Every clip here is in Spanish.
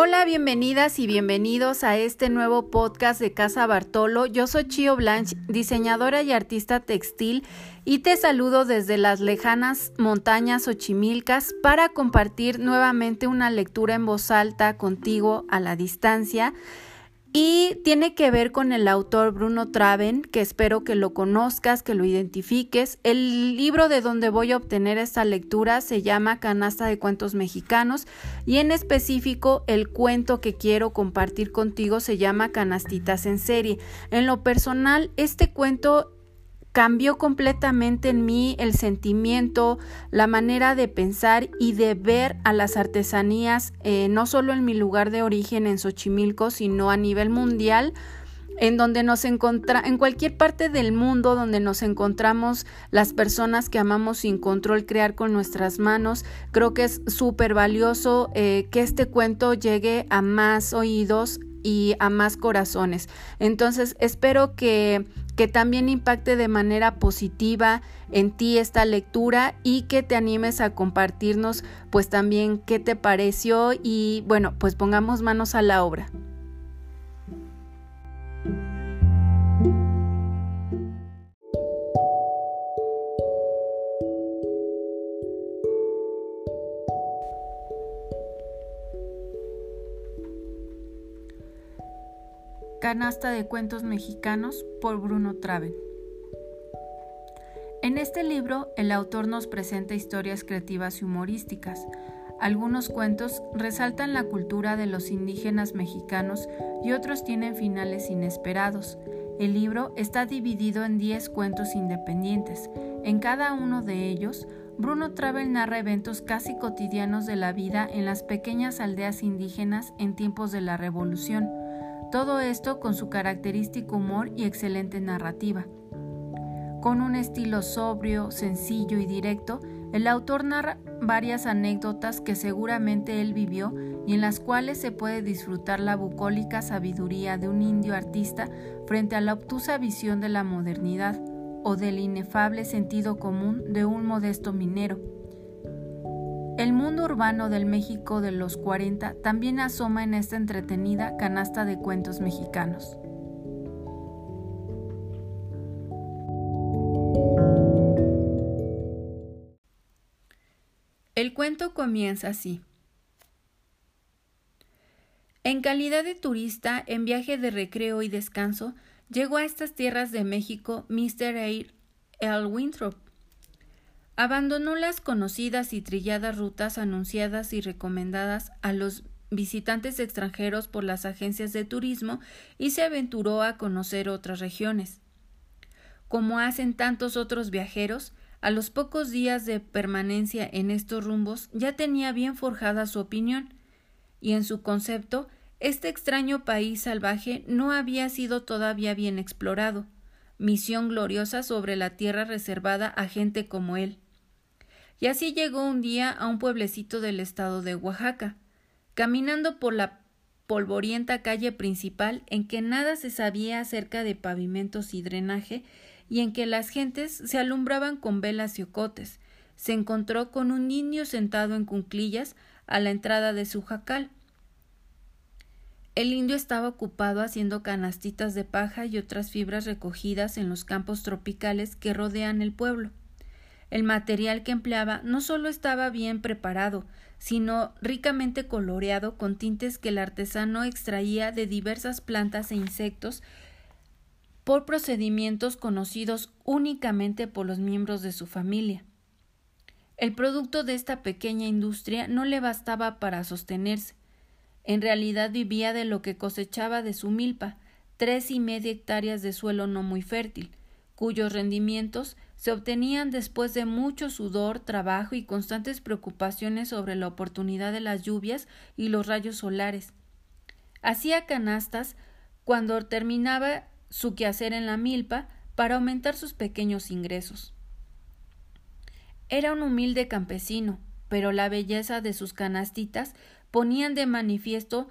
Hola, bienvenidas y bienvenidos a este nuevo podcast de Casa Bartolo. Yo soy Chio Blanche, diseñadora y artista textil, y te saludo desde las lejanas montañas Ochimilcas para compartir nuevamente una lectura en voz alta contigo a la distancia y tiene que ver con el autor Bruno Traven, que espero que lo conozcas, que lo identifiques. El libro de donde voy a obtener esta lectura se llama Canasta de Cuentos Mexicanos y en específico el cuento que quiero compartir contigo se llama Canastitas en serie. En lo personal, este cuento cambió completamente en mí el sentimiento, la manera de pensar y de ver a las artesanías, eh, no solo en mi lugar de origen en Xochimilco, sino a nivel mundial en donde nos encontra en cualquier parte del mundo donde nos encontramos las personas que amamos sin control crear con nuestras manos. Creo que es súper valioso eh, que este cuento llegue a más oídos y a más corazones entonces espero que que también impacte de manera positiva en ti esta lectura y que te animes a compartirnos pues también qué te pareció y bueno, pues pongamos manos a la obra. Canasta de Cuentos Mexicanos por Bruno Traven. En este libro, el autor nos presenta historias creativas y humorísticas. Algunos cuentos resaltan la cultura de los indígenas mexicanos y otros tienen finales inesperados. El libro está dividido en 10 cuentos independientes. En cada uno de ellos, Bruno Traven narra eventos casi cotidianos de la vida en las pequeñas aldeas indígenas en tiempos de la Revolución todo esto con su característico humor y excelente narrativa. Con un estilo sobrio, sencillo y directo, el autor narra varias anécdotas que seguramente él vivió y en las cuales se puede disfrutar la bucólica sabiduría de un indio artista frente a la obtusa visión de la modernidad o del inefable sentido común de un modesto minero. El mundo urbano del México de los 40 también asoma en esta entretenida canasta de cuentos mexicanos. El cuento comienza así. En calidad de turista en viaje de recreo y descanso, llegó a estas tierras de México Mr. Air L. Winthrop, Abandonó las conocidas y trilladas rutas anunciadas y recomendadas a los visitantes extranjeros por las agencias de turismo y se aventuró a conocer otras regiones. Como hacen tantos otros viajeros, a los pocos días de permanencia en estos rumbos ya tenía bien forjada su opinión, y en su concepto este extraño país salvaje no había sido todavía bien explorado, misión gloriosa sobre la tierra reservada a gente como él. Y así llegó un día a un pueblecito del estado de Oaxaca, caminando por la polvorienta calle principal en que nada se sabía acerca de pavimentos y drenaje y en que las gentes se alumbraban con velas y ocotes. Se encontró con un indio sentado en cunclillas a la entrada de su jacal. El indio estaba ocupado haciendo canastitas de paja y otras fibras recogidas en los campos tropicales que rodean el pueblo. El material que empleaba no solo estaba bien preparado, sino ricamente coloreado con tintes que el artesano extraía de diversas plantas e insectos por procedimientos conocidos únicamente por los miembros de su familia. El producto de esta pequeña industria no le bastaba para sostenerse. En realidad vivía de lo que cosechaba de su milpa, tres y media hectáreas de suelo no muy fértil, cuyos rendimientos se obtenían después de mucho sudor, trabajo y constantes preocupaciones sobre la oportunidad de las lluvias y los rayos solares. Hacía canastas cuando terminaba su quehacer en la milpa para aumentar sus pequeños ingresos. Era un humilde campesino, pero la belleza de sus canastitas ponían de manifiesto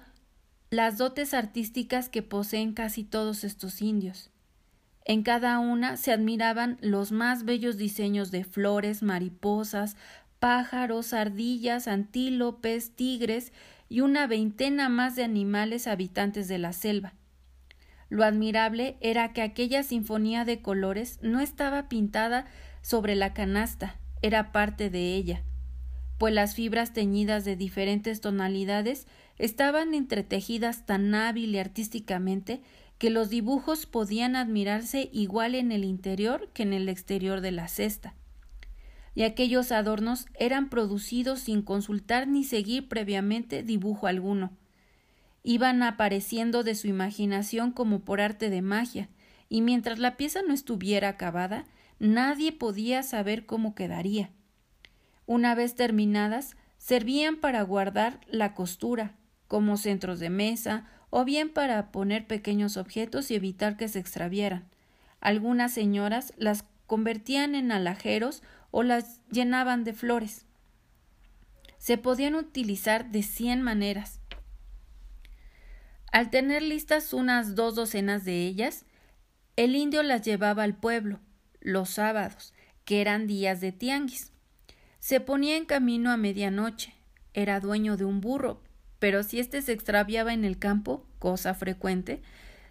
las dotes artísticas que poseen casi todos estos indios. En cada una se admiraban los más bellos diseños de flores, mariposas, pájaros, ardillas, antílopes, tigres y una veintena más de animales habitantes de la selva. Lo admirable era que aquella sinfonía de colores no estaba pintada sobre la canasta, era parte de ella, pues las fibras teñidas de diferentes tonalidades estaban entretejidas tan hábil y artísticamente que los dibujos podían admirarse igual en el interior que en el exterior de la cesta. Y aquellos adornos eran producidos sin consultar ni seguir previamente dibujo alguno. Iban apareciendo de su imaginación como por arte de magia, y mientras la pieza no estuviera acabada, nadie podía saber cómo quedaría. Una vez terminadas, servían para guardar la costura, como centros de mesa, o bien para poner pequeños objetos y evitar que se extravieran. Algunas señoras las convertían en alajeros o las llenaban de flores. Se podían utilizar de cien maneras. Al tener listas unas dos docenas de ellas, el indio las llevaba al pueblo, los sábados, que eran días de tianguis. Se ponía en camino a medianoche. Era dueño de un burro, pero si éste se extraviaba en el campo, cosa frecuente,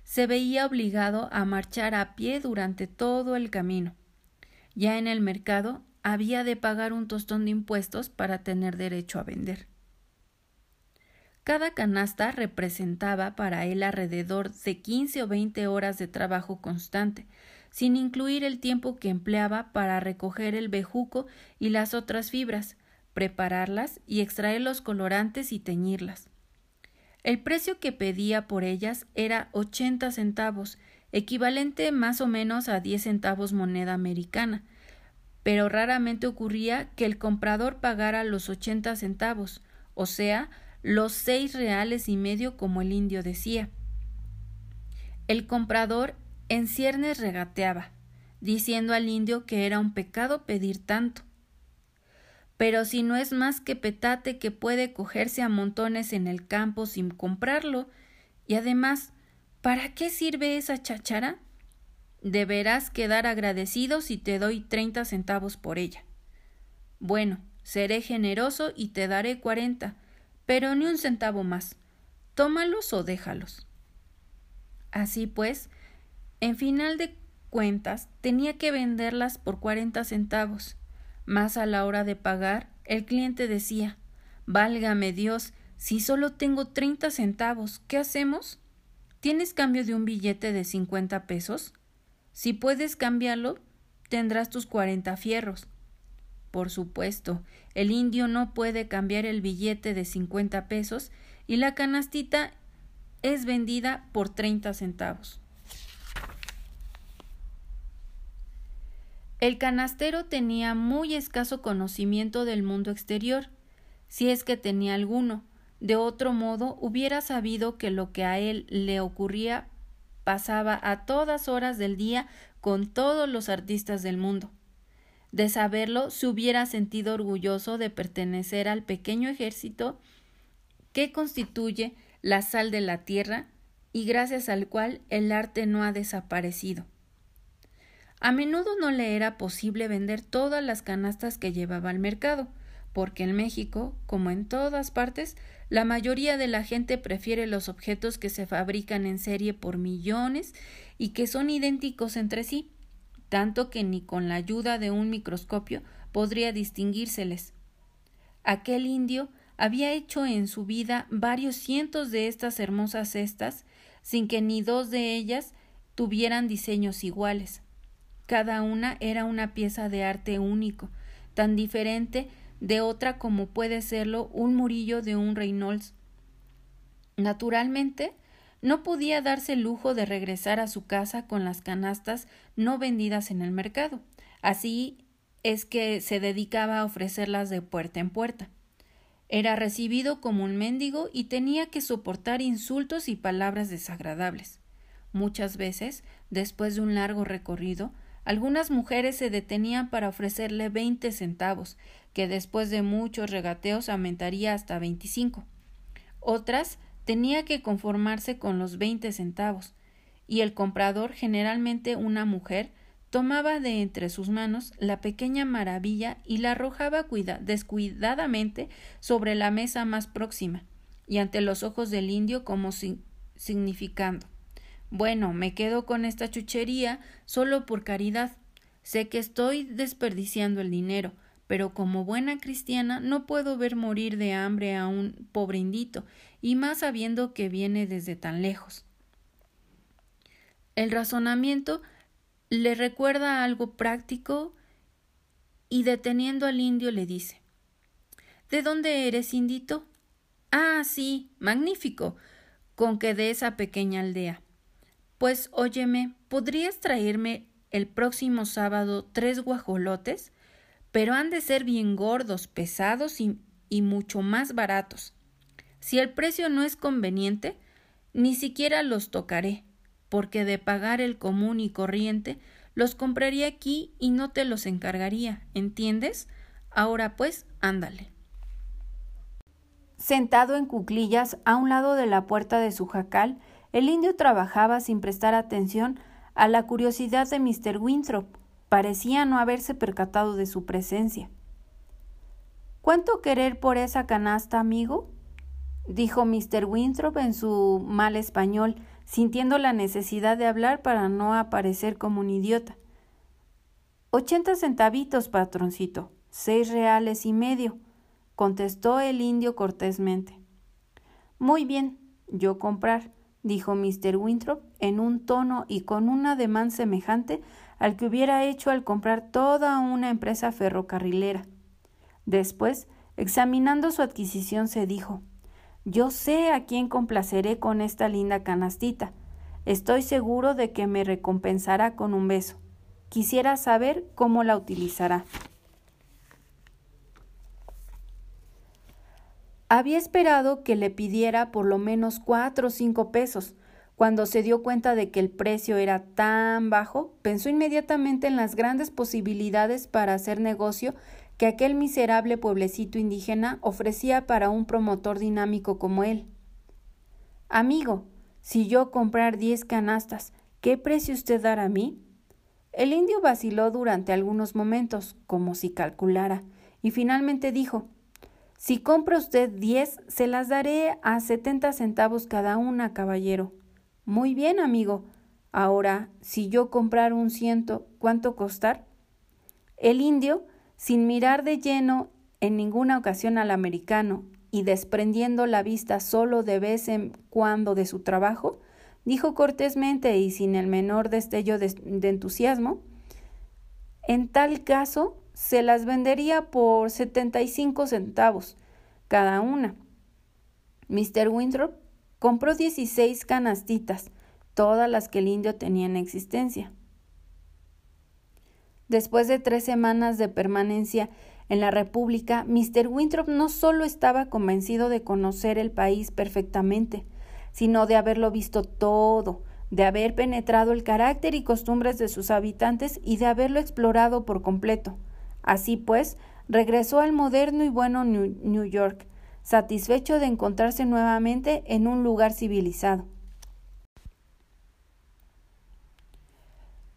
se veía obligado a marchar a pie durante todo el camino. Ya en el mercado había de pagar un tostón de impuestos para tener derecho a vender. Cada canasta representaba para él alrededor de quince o veinte horas de trabajo constante, sin incluir el tiempo que empleaba para recoger el bejuco y las otras fibras, prepararlas y extraer los colorantes y teñirlas. El precio que pedía por ellas era ochenta centavos, equivalente más o menos a diez centavos moneda americana, pero raramente ocurría que el comprador pagara los ochenta centavos, o sea, los seis reales y medio como el indio decía. El comprador en ciernes regateaba, diciendo al indio que era un pecado pedir tanto, pero si no es más que petate que puede cogerse a montones en el campo sin comprarlo, y además, ¿para qué sirve esa cháchara? Deberás quedar agradecido si te doy treinta centavos por ella. Bueno, seré generoso y te daré cuarenta, pero ni un centavo más. Tómalos o déjalos. Así pues, en final de cuentas, tenía que venderlas por cuarenta centavos más a la hora de pagar, el cliente decía Válgame Dios, si solo tengo treinta centavos, ¿qué hacemos? ¿Tienes cambio de un billete de cincuenta pesos? Si puedes cambiarlo, tendrás tus cuarenta fierros. Por supuesto, el indio no puede cambiar el billete de cincuenta pesos y la canastita es vendida por treinta centavos. El canastero tenía muy escaso conocimiento del mundo exterior, si es que tenía alguno. De otro modo hubiera sabido que lo que a él le ocurría pasaba a todas horas del día con todos los artistas del mundo. De saberlo, se hubiera sentido orgulloso de pertenecer al pequeño ejército que constituye la sal de la tierra y gracias al cual el arte no ha desaparecido. A menudo no le era posible vender todas las canastas que llevaba al mercado, porque en México, como en todas partes, la mayoría de la gente prefiere los objetos que se fabrican en serie por millones y que son idénticos entre sí, tanto que ni con la ayuda de un microscopio podría distinguírseles. Aquel indio había hecho en su vida varios cientos de estas hermosas cestas, sin que ni dos de ellas tuvieran diseños iguales. Cada una era una pieza de arte único, tan diferente de otra como puede serlo un murillo de un Reynolds. Naturalmente, no podía darse el lujo de regresar a su casa con las canastas no vendidas en el mercado. Así es que se dedicaba a ofrecerlas de puerta en puerta. Era recibido como un mendigo y tenía que soportar insultos y palabras desagradables. Muchas veces, después de un largo recorrido, algunas mujeres se detenían para ofrecerle veinte centavos, que después de muchos regateos aumentaría hasta veinticinco. Otras tenía que conformarse con los veinte centavos, y el comprador, generalmente una mujer, tomaba de entre sus manos la pequeña maravilla y la arrojaba descuidadamente sobre la mesa más próxima, y ante los ojos del indio como significando bueno, me quedo con esta chuchería solo por caridad. Sé que estoy desperdiciando el dinero, pero como buena cristiana no puedo ver morir de hambre a un pobre indito, y más sabiendo que viene desde tan lejos. El razonamiento le recuerda algo práctico y deteniendo al indio le dice ¿De dónde eres, indito? Ah, sí, magnífico, con que de esa pequeña aldea. Pues óyeme, ¿podrías traerme el próximo sábado tres guajolotes? Pero han de ser bien gordos, pesados y, mucho más baratos. Si el precio no es conveniente, ni siquiera los tocaré, porque de pagar el común y corriente, los compraría aquí y no te los encargaría, ¿entiendes? Ahora pues, ándale. Sentado en cuclillas a un lado de la puerta de su jacal, el indio trabajaba sin prestar atención a la curiosidad de Mr. Winthrop. Parecía no haberse percatado de su presencia. ¿Cuánto querer por esa canasta, amigo? dijo Mr. Winthrop en su mal español, sintiendo la necesidad de hablar para no aparecer como un idiota. Ochenta centavitos, patroncito, seis reales y medio, contestó el indio cortésmente. Muy bien, yo comprar, dijo Mr. Winthrop en un tono y con un ademán semejante al que hubiera hecho al comprar toda una empresa ferrocarrilera. Después, examinando su adquisición, se dijo Yo sé a quién complaceré con esta linda canastita. Estoy seguro de que me recompensará con un beso. Quisiera saber cómo la utilizará. Había esperado que le pidiera por lo menos cuatro o cinco pesos. Cuando se dio cuenta de que el precio era tan bajo, pensó inmediatamente en las grandes posibilidades para hacer negocio que aquel miserable pueblecito indígena ofrecía para un promotor dinámico como él. Amigo, si yo comprar diez canastas, ¿qué precio usted dará a mí? El indio vaciló durante algunos momentos, como si calculara, y finalmente dijo si compra usted diez, se las daré a setenta centavos cada una, caballero. Muy bien, amigo. Ahora, si yo comprar un ciento, ¿cuánto costar? El indio, sin mirar de lleno en ninguna ocasión al americano y desprendiendo la vista solo de vez en cuando de su trabajo, dijo cortésmente y sin el menor destello de, de entusiasmo En tal caso, se las vendería por 75 centavos cada una. Mr. Winthrop compró 16 canastitas, todas las que el indio tenía en existencia. Después de tres semanas de permanencia en la República, Mr. Winthrop no solo estaba convencido de conocer el país perfectamente, sino de haberlo visto todo, de haber penetrado el carácter y costumbres de sus habitantes y de haberlo explorado por completo. Así pues, regresó al moderno y bueno New York, satisfecho de encontrarse nuevamente en un lugar civilizado.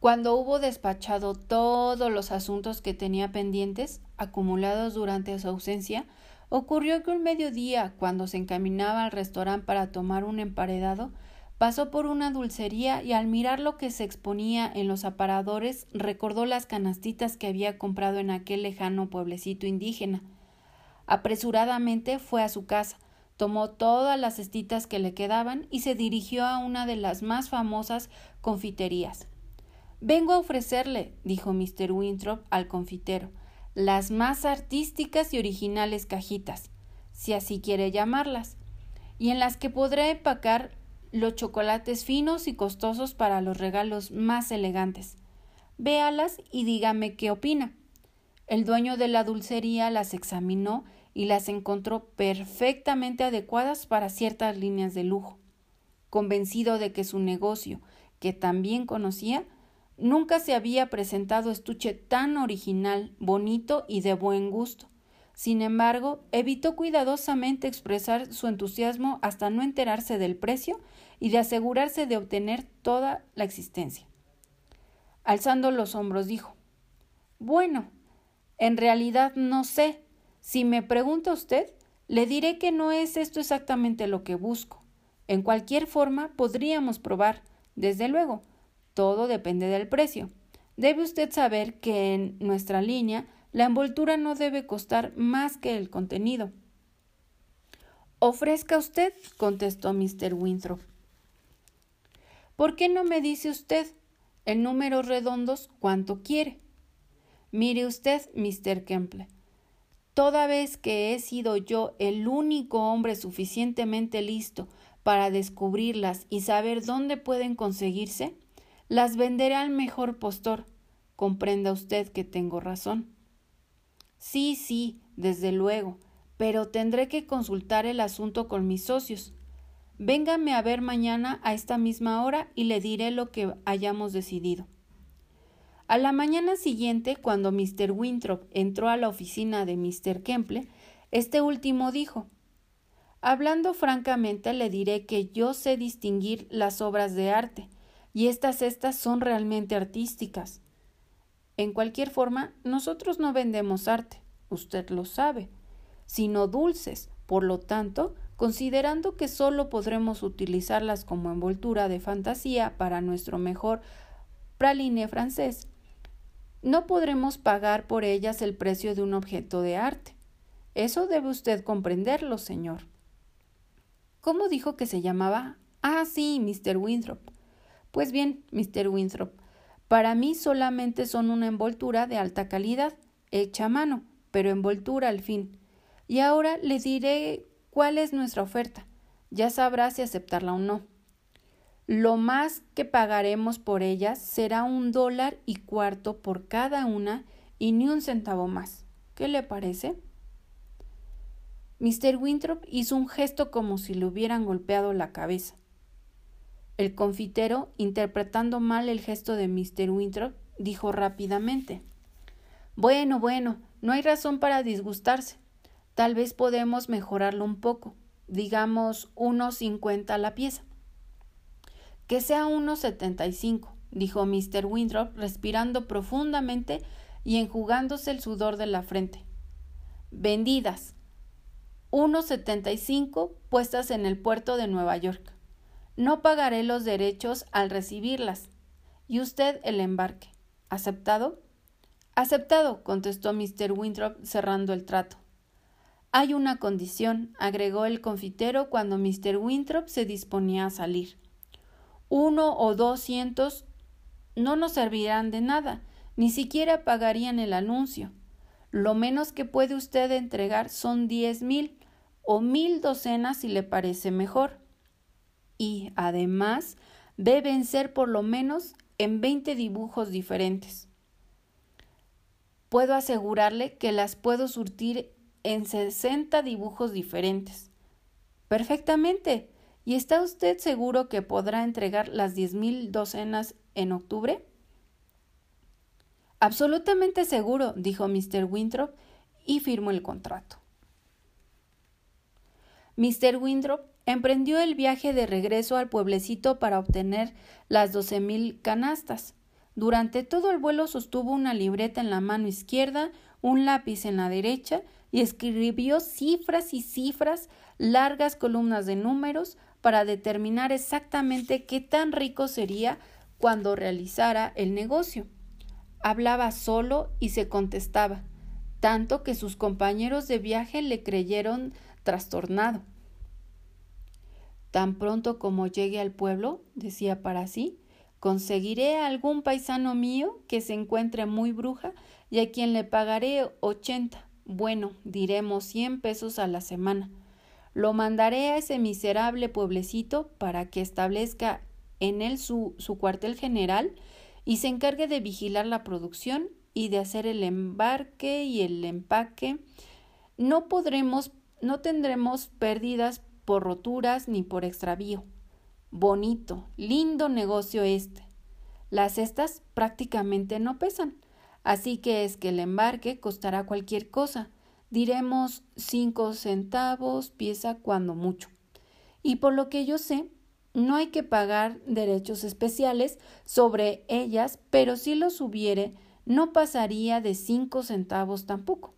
Cuando hubo despachado todos los asuntos que tenía pendientes, acumulados durante su ausencia, ocurrió que un mediodía, cuando se encaminaba al restaurante para tomar un emparedado, Pasó por una dulcería y al mirar lo que se exponía en los aparadores recordó las canastitas que había comprado en aquel lejano pueblecito indígena. Apresuradamente fue a su casa, tomó todas las cestitas que le quedaban y se dirigió a una de las más famosas confiterías. Vengo a ofrecerle, dijo Mr. Winthrop al confitero, las más artísticas y originales cajitas, si así quiere llamarlas, y en las que podré empacar los chocolates finos y costosos para los regalos más elegantes. Véalas y dígame qué opina. El dueño de la dulcería las examinó y las encontró perfectamente adecuadas para ciertas líneas de lujo. Convencido de que su negocio, que también conocía, nunca se había presentado estuche tan original, bonito y de buen gusto. Sin embargo, evitó cuidadosamente expresar su entusiasmo hasta no enterarse del precio y de asegurarse de obtener toda la existencia. Alzando los hombros dijo Bueno, en realidad no sé. Si me pregunta usted, Le diré que no es esto exactamente lo que busco. En cualquier forma, podríamos probar, desde luego. Todo depende del precio. Debe usted saber que en nuestra línea la envoltura no debe costar más que el contenido. Ofrezca usted, contestó Mr. Winthrop. ¿Por qué no me dice usted, en números redondos, cuánto quiere? Mire usted, Mr. Kemple, toda vez que he sido yo el único hombre suficientemente listo para descubrirlas y saber dónde pueden conseguirse, las venderé al mejor postor. Comprenda usted que tengo razón. Sí, sí, desde luego, pero tendré que consultar el asunto con mis socios. Véngame a ver mañana a esta misma hora y le diré lo que hayamos decidido. A la mañana siguiente, cuando Mr. Winthrop entró a la oficina de Mr. Kemple, este último dijo Hablando francamente, le diré que yo sé distinguir las obras de arte, y estas estas son realmente artísticas. En cualquier forma, nosotros no vendemos arte, usted lo sabe, sino dulces. Por lo tanto, considerando que solo podremos utilizarlas como envoltura de fantasía para nuestro mejor praline francés, no podremos pagar por ellas el precio de un objeto de arte. Eso debe usted comprenderlo, señor. ¿Cómo dijo que se llamaba? Ah, sí, Mr. Winthrop. Pues bien, Mr. Winthrop, para mí solamente son una envoltura de alta calidad, hecha a mano, pero envoltura al fin. Y ahora le diré cuál es nuestra oferta. Ya sabrá si aceptarla o no. Lo más que pagaremos por ellas será un dólar y cuarto por cada una y ni un centavo más. ¿Qué le parece? Mr. Winthrop hizo un gesto como si le hubieran golpeado la cabeza. El confitero, interpretando mal el gesto de Mr. Winthrop, dijo rápidamente Bueno, bueno, no hay razón para disgustarse. Tal vez podemos mejorarlo un poco, digamos unos cincuenta la pieza. Que sea unos setenta y cinco, dijo Mr. Winthrop, respirando profundamente y enjugándose el sudor de la frente. Vendidas. Unos setenta y cinco puestas en el puerto de Nueva York. No pagaré los derechos al recibirlas. Y usted el embarque. ¿Aceptado? Aceptado, contestó Mr. Winthrop cerrando el trato. Hay una condición, agregó el confitero cuando Mr. Winthrop se disponía a salir. Uno o dos cientos no nos servirán de nada, ni siquiera pagarían el anuncio. Lo menos que puede usted entregar son diez mil o mil docenas si le parece mejor. Y, además, deben ser por lo menos en veinte dibujos diferentes. Puedo asegurarle que las puedo surtir en 60 dibujos diferentes. Perfectamente. ¿Y está usted seguro que podrá entregar las diez mil docenas en octubre? Absolutamente seguro, dijo Mr. Winthrop y firmó el contrato. Mr. Winthrop emprendió el viaje de regreso al pueblecito para obtener las doce mil canastas. Durante todo el vuelo sostuvo una libreta en la mano izquierda, un lápiz en la derecha y escribió cifras y cifras, largas columnas de números, para determinar exactamente qué tan rico sería cuando realizara el negocio. Hablaba solo y se contestaba, tanto que sus compañeros de viaje le creyeron trastornado. Tan pronto como llegue al pueblo, decía para sí, conseguiré a algún paisano mío que se encuentre muy bruja y a quien le pagaré ochenta bueno, diremos cien pesos a la semana. Lo mandaré a ese miserable pueblecito para que establezca en él su, su cuartel general y se encargue de vigilar la producción y de hacer el embarque y el empaque. No podremos, no tendremos pérdidas por roturas ni por extravío. Bonito, lindo negocio este. Las cestas prácticamente no pesan. Así que es que el embarque costará cualquier cosa, diremos cinco centavos pieza cuando mucho. Y por lo que yo sé, no hay que pagar derechos especiales sobre ellas, pero si los hubiere, no pasaría de cinco centavos tampoco.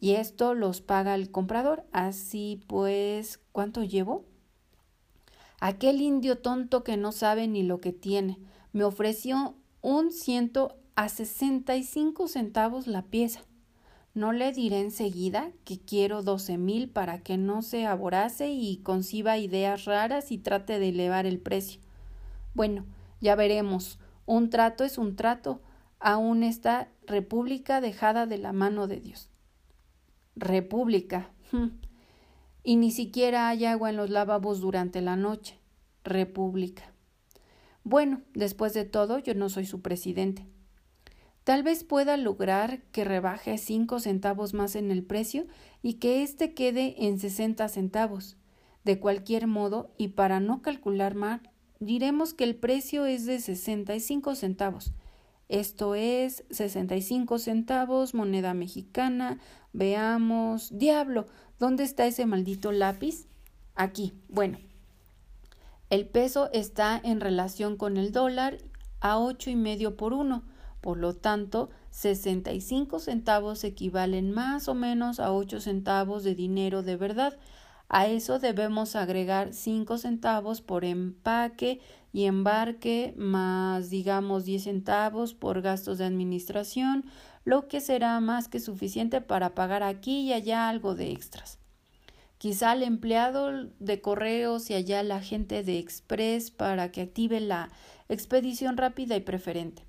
Y esto los paga el comprador. Así pues, ¿cuánto llevo? Aquel indio tonto que no sabe ni lo que tiene me ofreció un ciento a sesenta y cinco centavos la pieza. No le diré enseguida que quiero doce mil para que no se aborace y conciba ideas raras y trate de elevar el precio. Bueno, ya veremos. Un trato es un trato, aún esta república dejada de la mano de Dios. República. y ni siquiera hay agua en los lavabos durante la noche. República. Bueno, después de todo, yo no soy su presidente. Tal vez pueda lograr que rebaje cinco centavos más en el precio y que éste quede en sesenta centavos. De cualquier modo, y para no calcular mal, diremos que el precio es de sesenta y cinco centavos. Esto es sesenta y cinco centavos, moneda mexicana. Veamos. Diablo. ¿Dónde está ese maldito lápiz? Aquí. Bueno. El peso está en relación con el dólar a ocho y medio por uno por lo tanto, 65 centavos equivalen más o menos a 8 centavos de dinero de verdad. A eso debemos agregar 5 centavos por empaque y embarque, más digamos 10 centavos por gastos de administración, lo que será más que suficiente para pagar aquí y allá algo de extras. Quizá el empleado de correos y allá la gente de express para que active la expedición rápida y preferente.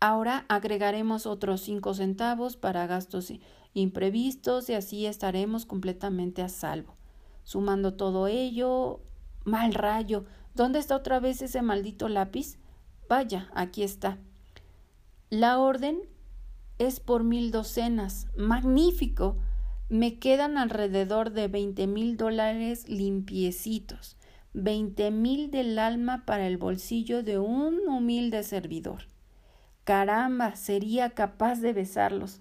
Ahora agregaremos otros cinco centavos para gastos imprevistos y así estaremos completamente a salvo. Sumando todo ello, mal rayo. ¿Dónde está otra vez ese maldito lápiz? Vaya, aquí está. La orden es por mil docenas. Magnífico. Me quedan alrededor de veinte mil dólares limpiecitos. Veinte mil del alma para el bolsillo de un humilde servidor. Caramba, sería capaz de besarlos.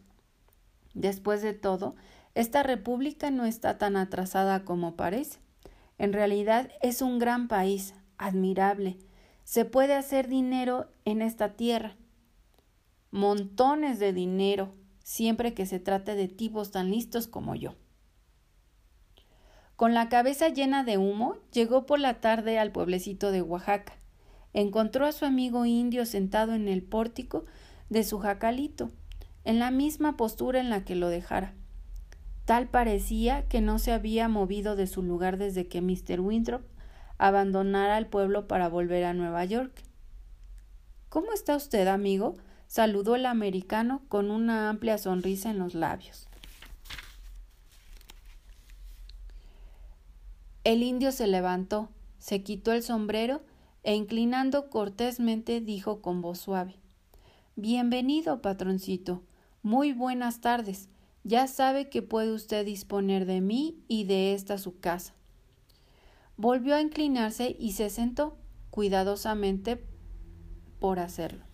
Después de todo, esta república no está tan atrasada como parece. En realidad es un gran país, admirable. Se puede hacer dinero en esta tierra. Montones de dinero, siempre que se trate de tipos tan listos como yo. Con la cabeza llena de humo, llegó por la tarde al pueblecito de Oaxaca encontró a su amigo indio sentado en el pórtico de su jacalito, en la misma postura en la que lo dejara. Tal parecía que no se había movido de su lugar desde que Mr. Winthrop abandonara el pueblo para volver a Nueva York. ¿Cómo está usted, amigo? saludó el americano con una amplia sonrisa en los labios. El indio se levantó, se quitó el sombrero e inclinando cortésmente dijo con voz suave Bienvenido, patroncito. Muy buenas tardes. Ya sabe que puede usted disponer de mí y de esta su casa. Volvió a inclinarse y se sentó, cuidadosamente por hacerlo.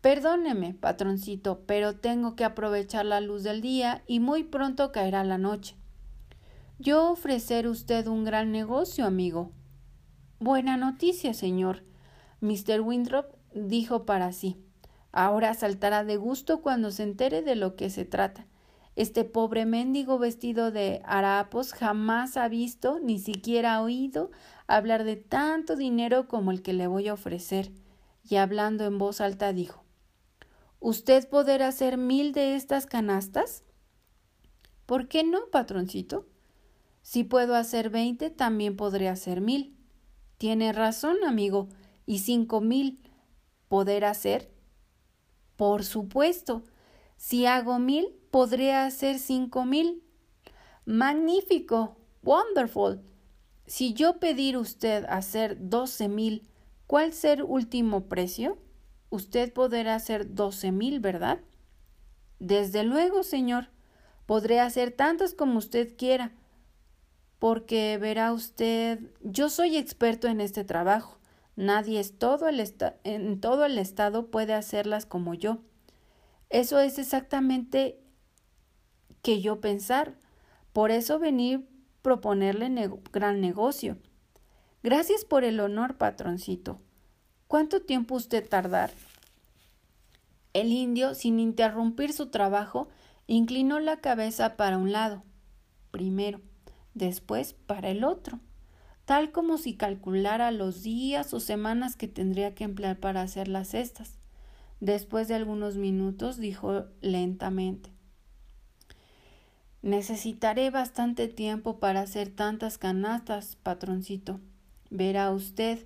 Perdóneme, patroncito, pero tengo que aprovechar la luz del día y muy pronto caerá la noche. Yo ofrecer usted un gran negocio, amigo. Buena noticia, señor. Mr. Winthrop dijo para sí. Ahora saltará de gusto cuando se entere de lo que se trata. Este pobre mendigo vestido de harapos jamás ha visto, ni siquiera ha oído, hablar de tanto dinero como el que le voy a ofrecer. Y hablando en voz alta dijo ¿Usted podrá hacer mil de estas canastas? ¿Por qué no, patroncito? Si puedo hacer veinte, también podré hacer mil. Tiene razón, amigo. ¿Y cinco mil poder hacer? Por supuesto. Si hago mil, podré hacer cinco mil. Magnífico. Wonderful. Si yo pedir usted hacer doce mil, ¿cuál ser último precio? Usted podrá hacer doce mil, ¿verdad? Desde luego, señor. Podré hacer tantos como usted quiera porque verá usted, yo soy experto en este trabajo. Nadie es todo el en todo el estado puede hacerlas como yo. Eso es exactamente que yo pensar. Por eso venir proponerle gran negocio. Gracias por el honor, patroncito. ¿Cuánto tiempo usted tardar? El indio, sin interrumpir su trabajo, inclinó la cabeza para un lado, primero, después para el otro, tal como si calculara los días o semanas que tendría que emplear para hacer las cestas. Después de algunos minutos dijo lentamente Necesitaré bastante tiempo para hacer tantas canastas, patroncito. Verá usted,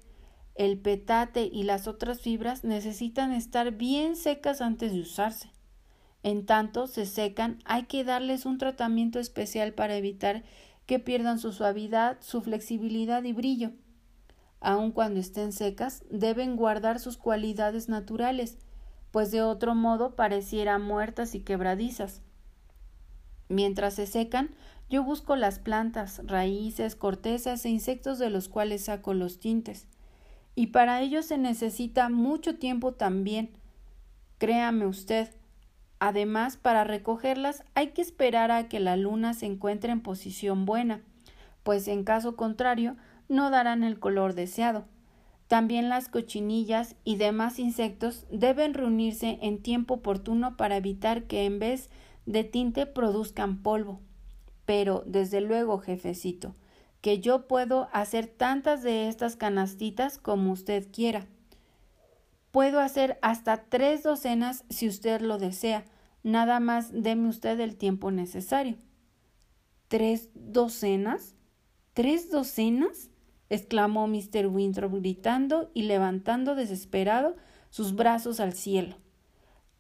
el petate y las otras fibras necesitan estar bien secas antes de usarse. En tanto se secan, hay que darles un tratamiento especial para evitar que pierdan su suavidad, su flexibilidad y brillo. Aun cuando estén secas, deben guardar sus cualidades naturales, pues de otro modo parecieran muertas y quebradizas. Mientras se secan, yo busco las plantas, raíces, cortezas e insectos de los cuales saco los tintes. Y para ello se necesita mucho tiempo también. Créame usted. Además, para recogerlas hay que esperar a que la luna se encuentre en posición buena, pues en caso contrario no darán el color deseado. También las cochinillas y demás insectos deben reunirse en tiempo oportuno para evitar que en vez de tinte produzcan polvo. Pero, desde luego, jefecito, que yo puedo hacer tantas de estas canastitas como usted quiera. Puedo hacer hasta tres docenas si usted lo desea. Nada más deme usted el tiempo necesario. ¿Tres docenas? ¿Tres docenas? exclamó Mr. Winthrop gritando y levantando desesperado sus brazos al cielo.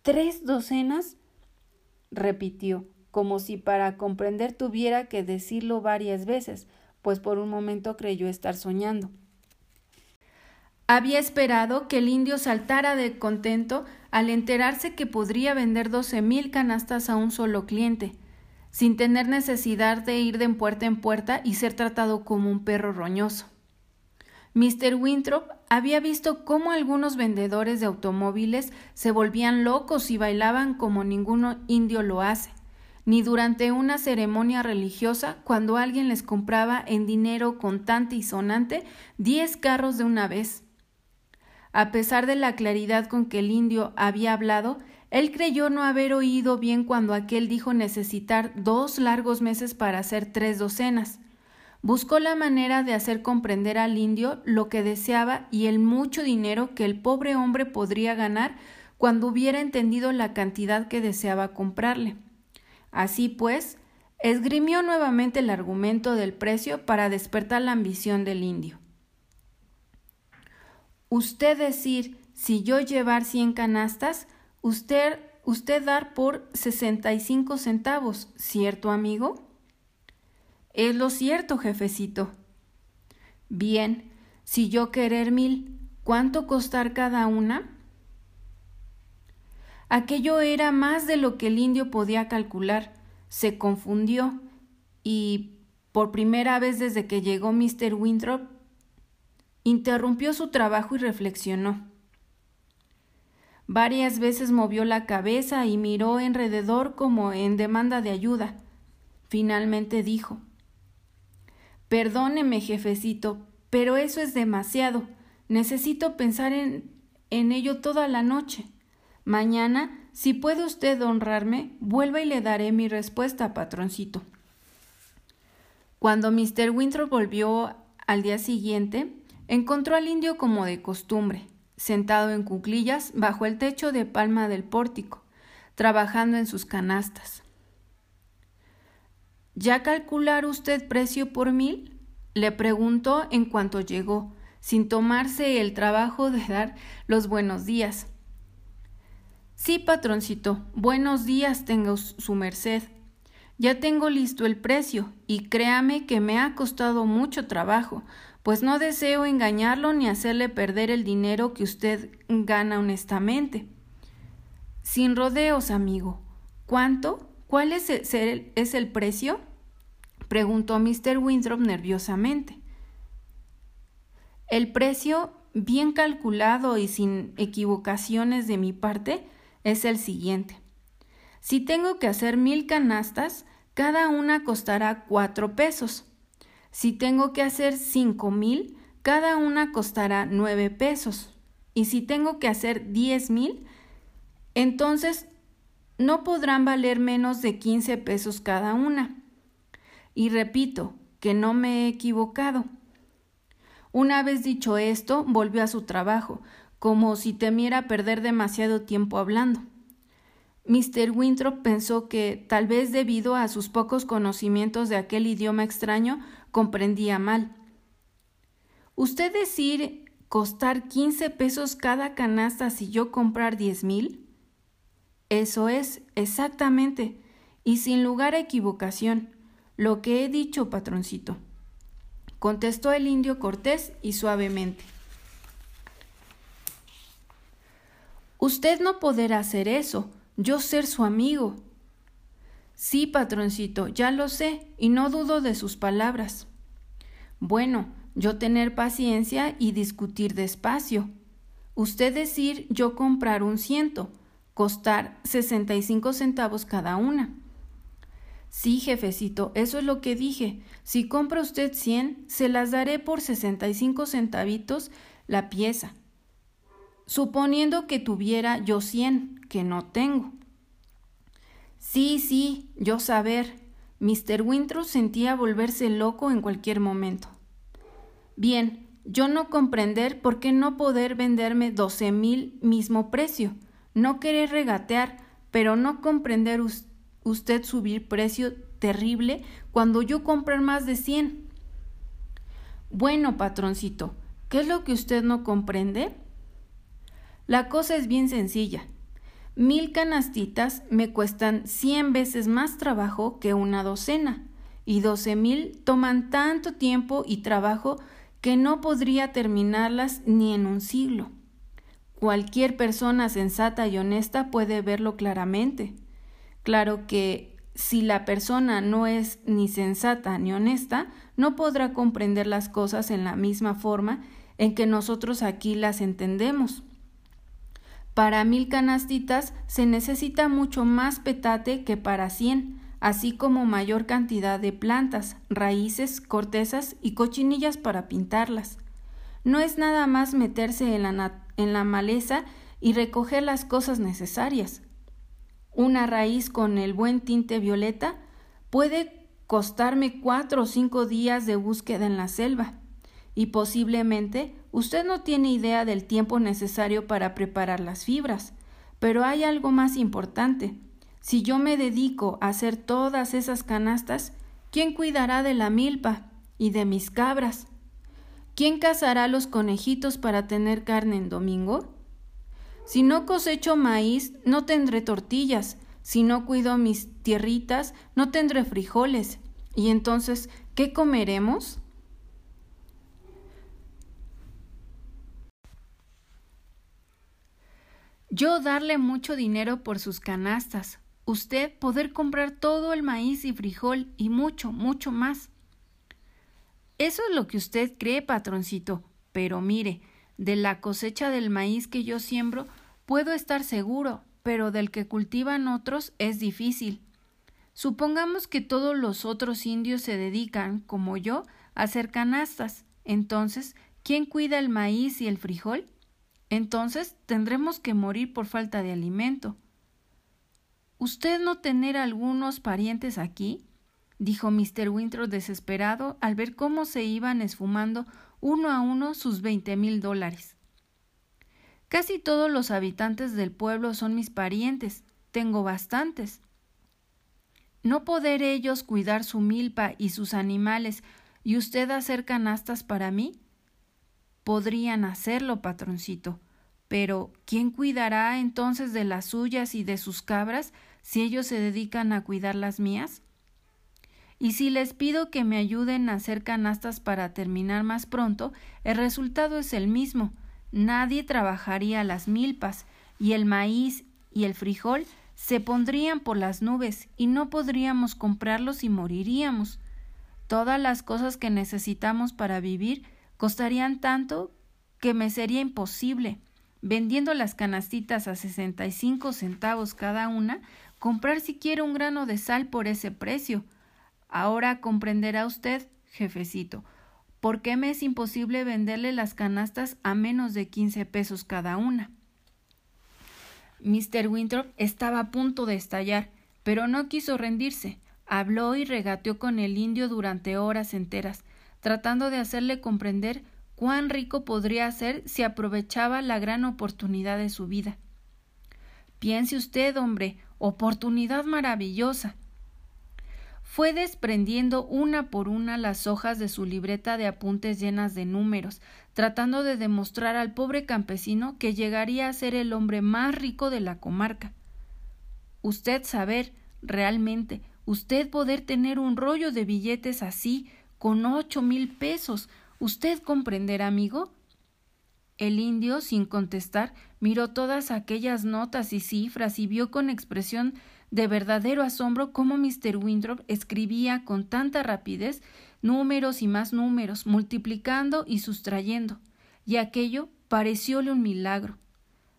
¿Tres docenas? repitió, como si para comprender tuviera que decirlo varias veces, pues por un momento creyó estar soñando. Había esperado que el indio saltara de contento al enterarse que podría vender doce mil canastas a un solo cliente, sin tener necesidad de ir de puerta en puerta y ser tratado como un perro roñoso. Mr. Winthrop había visto cómo algunos vendedores de automóviles se volvían locos y bailaban como ninguno indio lo hace, ni durante una ceremonia religiosa cuando alguien les compraba en dinero contante y sonante diez carros de una vez. A pesar de la claridad con que el indio había hablado, él creyó no haber oído bien cuando aquel dijo necesitar dos largos meses para hacer tres docenas. Buscó la manera de hacer comprender al indio lo que deseaba y el mucho dinero que el pobre hombre podría ganar cuando hubiera entendido la cantidad que deseaba comprarle. Así pues, esgrimió nuevamente el argumento del precio para despertar la ambición del indio. Usted decir, si yo llevar cien canastas, usted, usted dar por sesenta y cinco centavos, ¿cierto, amigo? Es lo cierto, jefecito. Bien, si yo querer mil, ¿cuánto costar cada una? Aquello era más de lo que el indio podía calcular. Se confundió y, por primera vez desde que llegó Mr. Winthrop, interrumpió su trabajo y reflexionó. Varias veces movió la cabeza y miró alrededor como en demanda de ayuda. Finalmente dijo Perdóneme, jefecito, pero eso es demasiado. Necesito pensar en, en ello toda la noche. Mañana, si puede usted honrarme, vuelva y le daré mi respuesta, patroncito. Cuando Mr. Winthrop volvió al día siguiente, encontró al indio como de costumbre, sentado en cuclillas bajo el techo de palma del pórtico, trabajando en sus canastas. ¿Ya calcular usted precio por mil? le preguntó en cuanto llegó, sin tomarse el trabajo de dar los buenos días. Sí, patroncito, buenos días tenga su merced. Ya tengo listo el precio, y créame que me ha costado mucho trabajo, pues no deseo engañarlo ni hacerle perder el dinero que usted gana honestamente. Sin rodeos, amigo. ¿Cuánto? ¿Cuál es el, es el precio? preguntó Mr. Winthrop nerviosamente. El precio, bien calculado y sin equivocaciones de mi parte, es el siguiente. Si tengo que hacer mil canastas, cada una costará cuatro pesos. Si tengo que hacer cinco mil, cada una costará nueve pesos. y si tengo que hacer diez mil, entonces no podrán valer menos de 15 pesos cada una. Y repito, que no me he equivocado. Una vez dicho esto, volvió a su trabajo, como si temiera perder demasiado tiempo hablando. Mr. Winthrop pensó que, tal vez debido a sus pocos conocimientos de aquel idioma extraño, comprendía mal. ¿Usted decir costar quince pesos cada canasta si yo comprar diez mil? Eso es, exactamente, y sin lugar a equivocación, lo que he dicho, patroncito, contestó el indio cortés y suavemente. Usted no podrá hacer eso, yo ser su amigo. Sí, patroncito, ya lo sé, y no dudo de sus palabras. Bueno, yo tener paciencia y discutir despacio. Usted decir yo comprar un ciento, costar 65 centavos cada una. Sí, jefecito, eso es lo que dije. Si compra usted 100, se las daré por 65 centavitos la pieza. Suponiendo que tuviera yo 100, que no tengo. Sí, sí, yo saber. Mr. Winthrop sentía volverse loco en cualquier momento. Bien, yo no comprender por qué no poder venderme doce mil mismo precio no querer regatear, pero no comprender usted subir precio terrible cuando yo comprar más de cien. Bueno, patroncito, ¿qué es lo que usted no comprende? La cosa es bien sencilla. Mil canastitas me cuestan cien veces más trabajo que una docena, y doce mil toman tanto tiempo y trabajo que no podría terminarlas ni en un siglo. Cualquier persona sensata y honesta puede verlo claramente. Claro que si la persona no es ni sensata ni honesta, no podrá comprender las cosas en la misma forma en que nosotros aquí las entendemos. Para mil canastitas se necesita mucho más petate que para cien, así como mayor cantidad de plantas, raíces, cortezas y cochinillas para pintarlas. No es nada más meterse en la maleza y recoger las cosas necesarias. Una raíz con el buen tinte violeta puede costarme cuatro o cinco días de búsqueda en la selva, y posiblemente usted no tiene idea del tiempo necesario para preparar las fibras. Pero hay algo más importante. Si yo me dedico a hacer todas esas canastas, ¿quién cuidará de la milpa y de mis cabras? ¿Quién cazará los conejitos para tener carne en domingo? Si no cosecho maíz, no tendré tortillas. Si no cuido mis tierritas, no tendré frijoles. ¿Y entonces qué comeremos? Yo darle mucho dinero por sus canastas, usted poder comprar todo el maíz y frijol y mucho, mucho más. Eso es lo que usted cree, patroncito. Pero mire, de la cosecha del maíz que yo siembro puedo estar seguro, pero del que cultivan otros es difícil. Supongamos que todos los otros indios se dedican, como yo, a hacer canastas. Entonces, ¿quién cuida el maíz y el frijol? Entonces tendremos que morir por falta de alimento. ¿Usted no tener algunos parientes aquí? dijo Mr. Winthrop desesperado al ver cómo se iban esfumando uno a uno sus veinte mil dólares. Casi todos los habitantes del pueblo son mis parientes, tengo bastantes. ¿No poder ellos cuidar su milpa y sus animales y usted hacer canastas para mí? Podrían hacerlo, patroncito, pero ¿quién cuidará entonces de las suyas y de sus cabras si ellos se dedican a cuidar las mías? Y si les pido que me ayuden a hacer canastas para terminar más pronto, el resultado es el mismo. Nadie trabajaría las milpas, y el maíz y el frijol se pondrían por las nubes, y no podríamos comprarlos y moriríamos. Todas las cosas que necesitamos para vivir costarían tanto que me sería imposible, vendiendo las canastitas a sesenta y cinco centavos cada una, comprar siquiera un grano de sal por ese precio. Ahora comprenderá usted, jefecito, ¿por qué me es imposible venderle las canastas a menos de quince pesos cada una? Mr. Winthrop estaba a punto de estallar, pero no quiso rendirse. Habló y regateó con el indio durante horas enteras, tratando de hacerle comprender cuán rico podría ser si aprovechaba la gran oportunidad de su vida. Piense usted, hombre, oportunidad maravillosa. Fue desprendiendo una por una las hojas de su libreta de apuntes llenas de números, tratando de demostrar al pobre campesino que llegaría a ser el hombre más rico de la comarca. Usted saber, realmente, usted poder tener un rollo de billetes así, con ocho mil pesos. ¿Usted comprenderá, amigo? El indio, sin contestar, miró todas aquellas notas y cifras y vio con expresión de verdadero asombro cómo Mr. Winthrop escribía con tanta rapidez números y más números, multiplicando y sustrayendo, y aquello parecióle un milagro.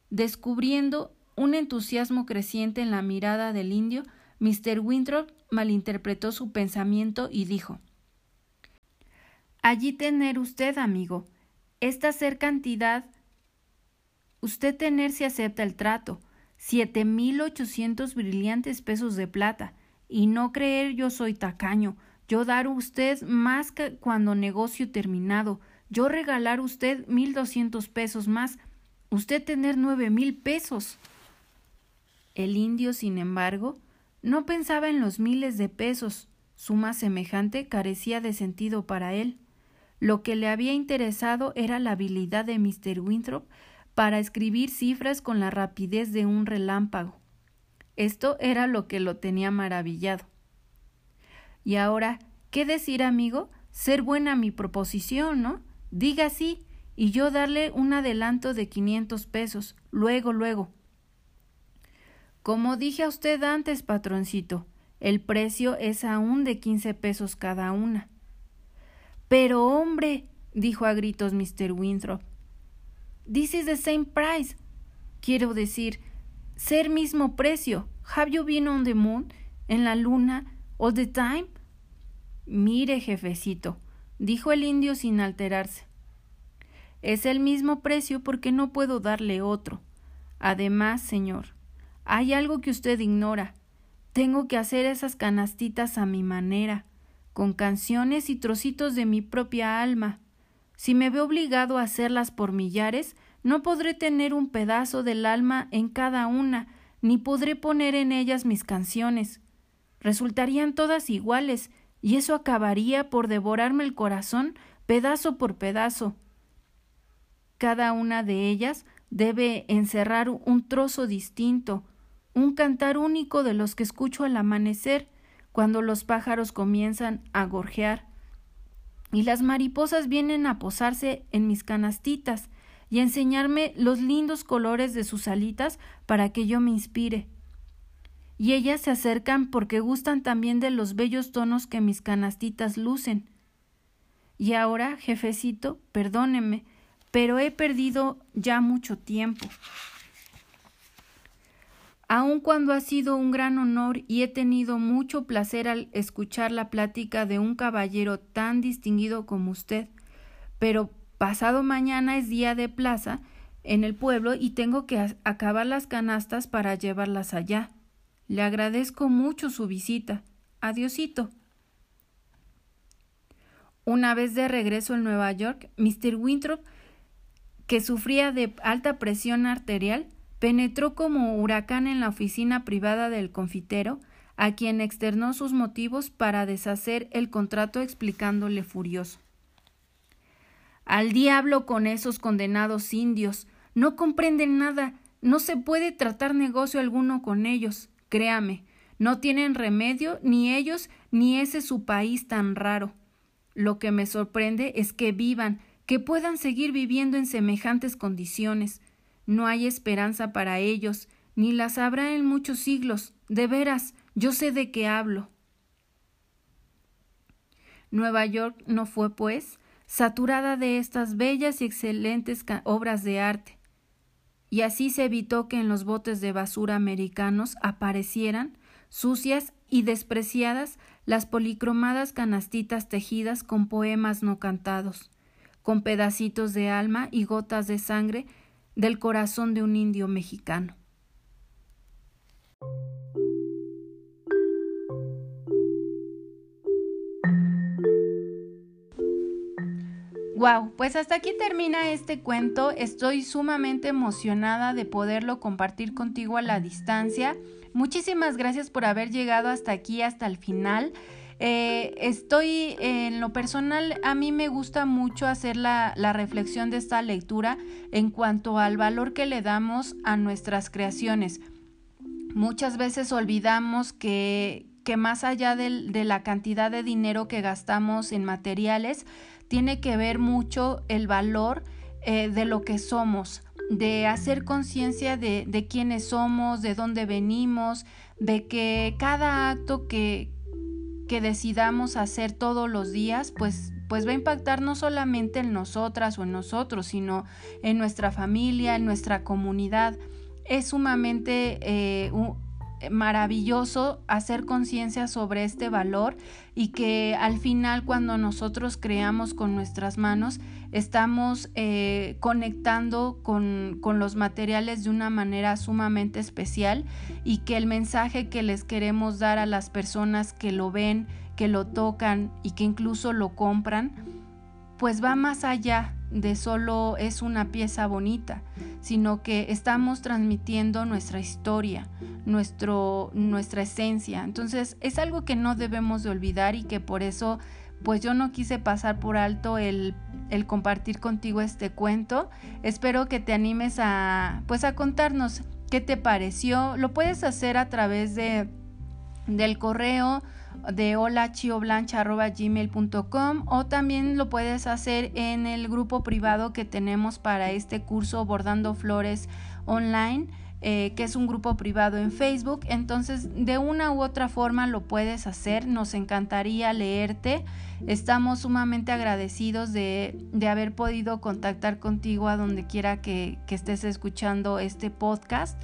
Descubriendo un entusiasmo creciente en la mirada del indio, Mr. Winthrop malinterpretó su pensamiento y dijo Allí tener usted, amigo, esta ser cantidad, usted tener si acepta el trato, siete mil ochocientos brillantes pesos de plata, y no creer yo soy tacaño, yo dar usted más que cuando negocio terminado, yo regalar usted mil doscientos pesos más, usted tener nueve mil pesos. El indio, sin embargo, no pensaba en los miles de pesos, suma semejante carecía de sentido para él. Lo que le había interesado era la habilidad de Mr. Winthrop para escribir cifras con la rapidez de un relámpago. Esto era lo que lo tenía maravillado. Y ahora, ¿qué decir, amigo? Ser buena mi proposición, ¿no? Diga sí, y yo darle un adelanto de quinientos pesos, luego, luego. Como dije a usted antes, patroncito, el precio es aún de quince pesos cada una. Pero hombre, dijo a gritos Mr. Winthrop, this is the same price. Quiero decir, ser mismo precio. Have you been on the moon? ¿En la luna? All the time? Mire, jefecito, dijo el indio sin alterarse. Es el mismo precio porque no puedo darle otro. Además, señor, hay algo que usted ignora. Tengo que hacer esas canastitas a mi manera con canciones y trocitos de mi propia alma. Si me veo obligado a hacerlas por millares, no podré tener un pedazo del alma en cada una, ni podré poner en ellas mis canciones. Resultarían todas iguales, y eso acabaría por devorarme el corazón pedazo por pedazo. Cada una de ellas debe encerrar un trozo distinto, un cantar único de los que escucho al amanecer, cuando los pájaros comienzan a gorjear y las mariposas vienen a posarse en mis canastitas y a enseñarme los lindos colores de sus alitas para que yo me inspire. Y ellas se acercan porque gustan también de los bellos tonos que mis canastitas lucen. Y ahora, jefecito, perdóneme, pero he perdido ya mucho tiempo aun cuando ha sido un gran honor y he tenido mucho placer al escuchar la plática de un caballero tan distinguido como usted. Pero pasado mañana es día de plaza en el pueblo y tengo que acabar las canastas para llevarlas allá. Le agradezco mucho su visita. Adiosito. Una vez de regreso en Nueva York, Mr. Winthrop, que sufría de alta presión arterial, penetró como huracán en la oficina privada del confitero, a quien externó sus motivos para deshacer el contrato explicándole furioso. Al diablo con esos condenados indios. No comprenden nada. No se puede tratar negocio alguno con ellos. Créame, no tienen remedio ni ellos ni ese su país tan raro. Lo que me sorprende es que vivan, que puedan seguir viviendo en semejantes condiciones. No hay esperanza para ellos, ni las habrá en muchos siglos. De veras, yo sé de qué hablo. Nueva York no fue, pues, saturada de estas bellas y excelentes obras de arte. Y así se evitó que en los botes de basura americanos aparecieran, sucias y despreciadas las policromadas canastitas tejidas con poemas no cantados, con pedacitos de alma y gotas de sangre del corazón de un indio mexicano. Wow, pues hasta aquí termina este cuento. Estoy sumamente emocionada de poderlo compartir contigo a la distancia. Muchísimas gracias por haber llegado hasta aquí, hasta el final. Eh, estoy en lo personal, a mí me gusta mucho hacer la, la, reflexión de esta lectura en cuanto al valor que le damos a nuestras creaciones. Muchas veces olvidamos que, que más allá de, de la cantidad de dinero que gastamos en materiales, tiene que ver mucho el valor eh, de lo que somos, de hacer conciencia de, de quiénes somos, de dónde venimos, de que cada acto que, que decidamos hacer todos los días, pues, pues va a impactar no solamente en nosotras o en nosotros, sino en nuestra familia, en nuestra comunidad. Es sumamente eh, maravilloso hacer conciencia sobre este valor y que al final cuando nosotros creamos con nuestras manos estamos eh, conectando con, con los materiales de una manera sumamente especial y que el mensaje que les queremos dar a las personas que lo ven, que lo tocan y que incluso lo compran, pues va más allá de solo es una pieza bonita, sino que estamos transmitiendo nuestra historia, nuestro, nuestra esencia. Entonces es algo que no debemos de olvidar y que por eso pues yo no quise pasar por alto el, el compartir contigo este cuento. Espero que te animes a pues a contarnos qué te pareció. Lo puedes hacer a través de del correo de holachioblancha.gmail.com o también lo puedes hacer en el grupo privado que tenemos para este curso Bordando Flores Online. Eh, que es un grupo privado en Facebook. Entonces, de una u otra forma lo puedes hacer. Nos encantaría leerte. Estamos sumamente agradecidos de, de haber podido contactar contigo a donde quiera que, que estés escuchando este podcast.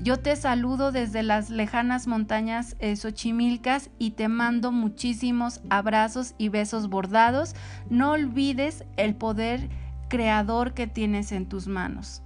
Yo te saludo desde las lejanas montañas eh, Xochimilcas y te mando muchísimos abrazos y besos bordados. No olvides el poder creador que tienes en tus manos.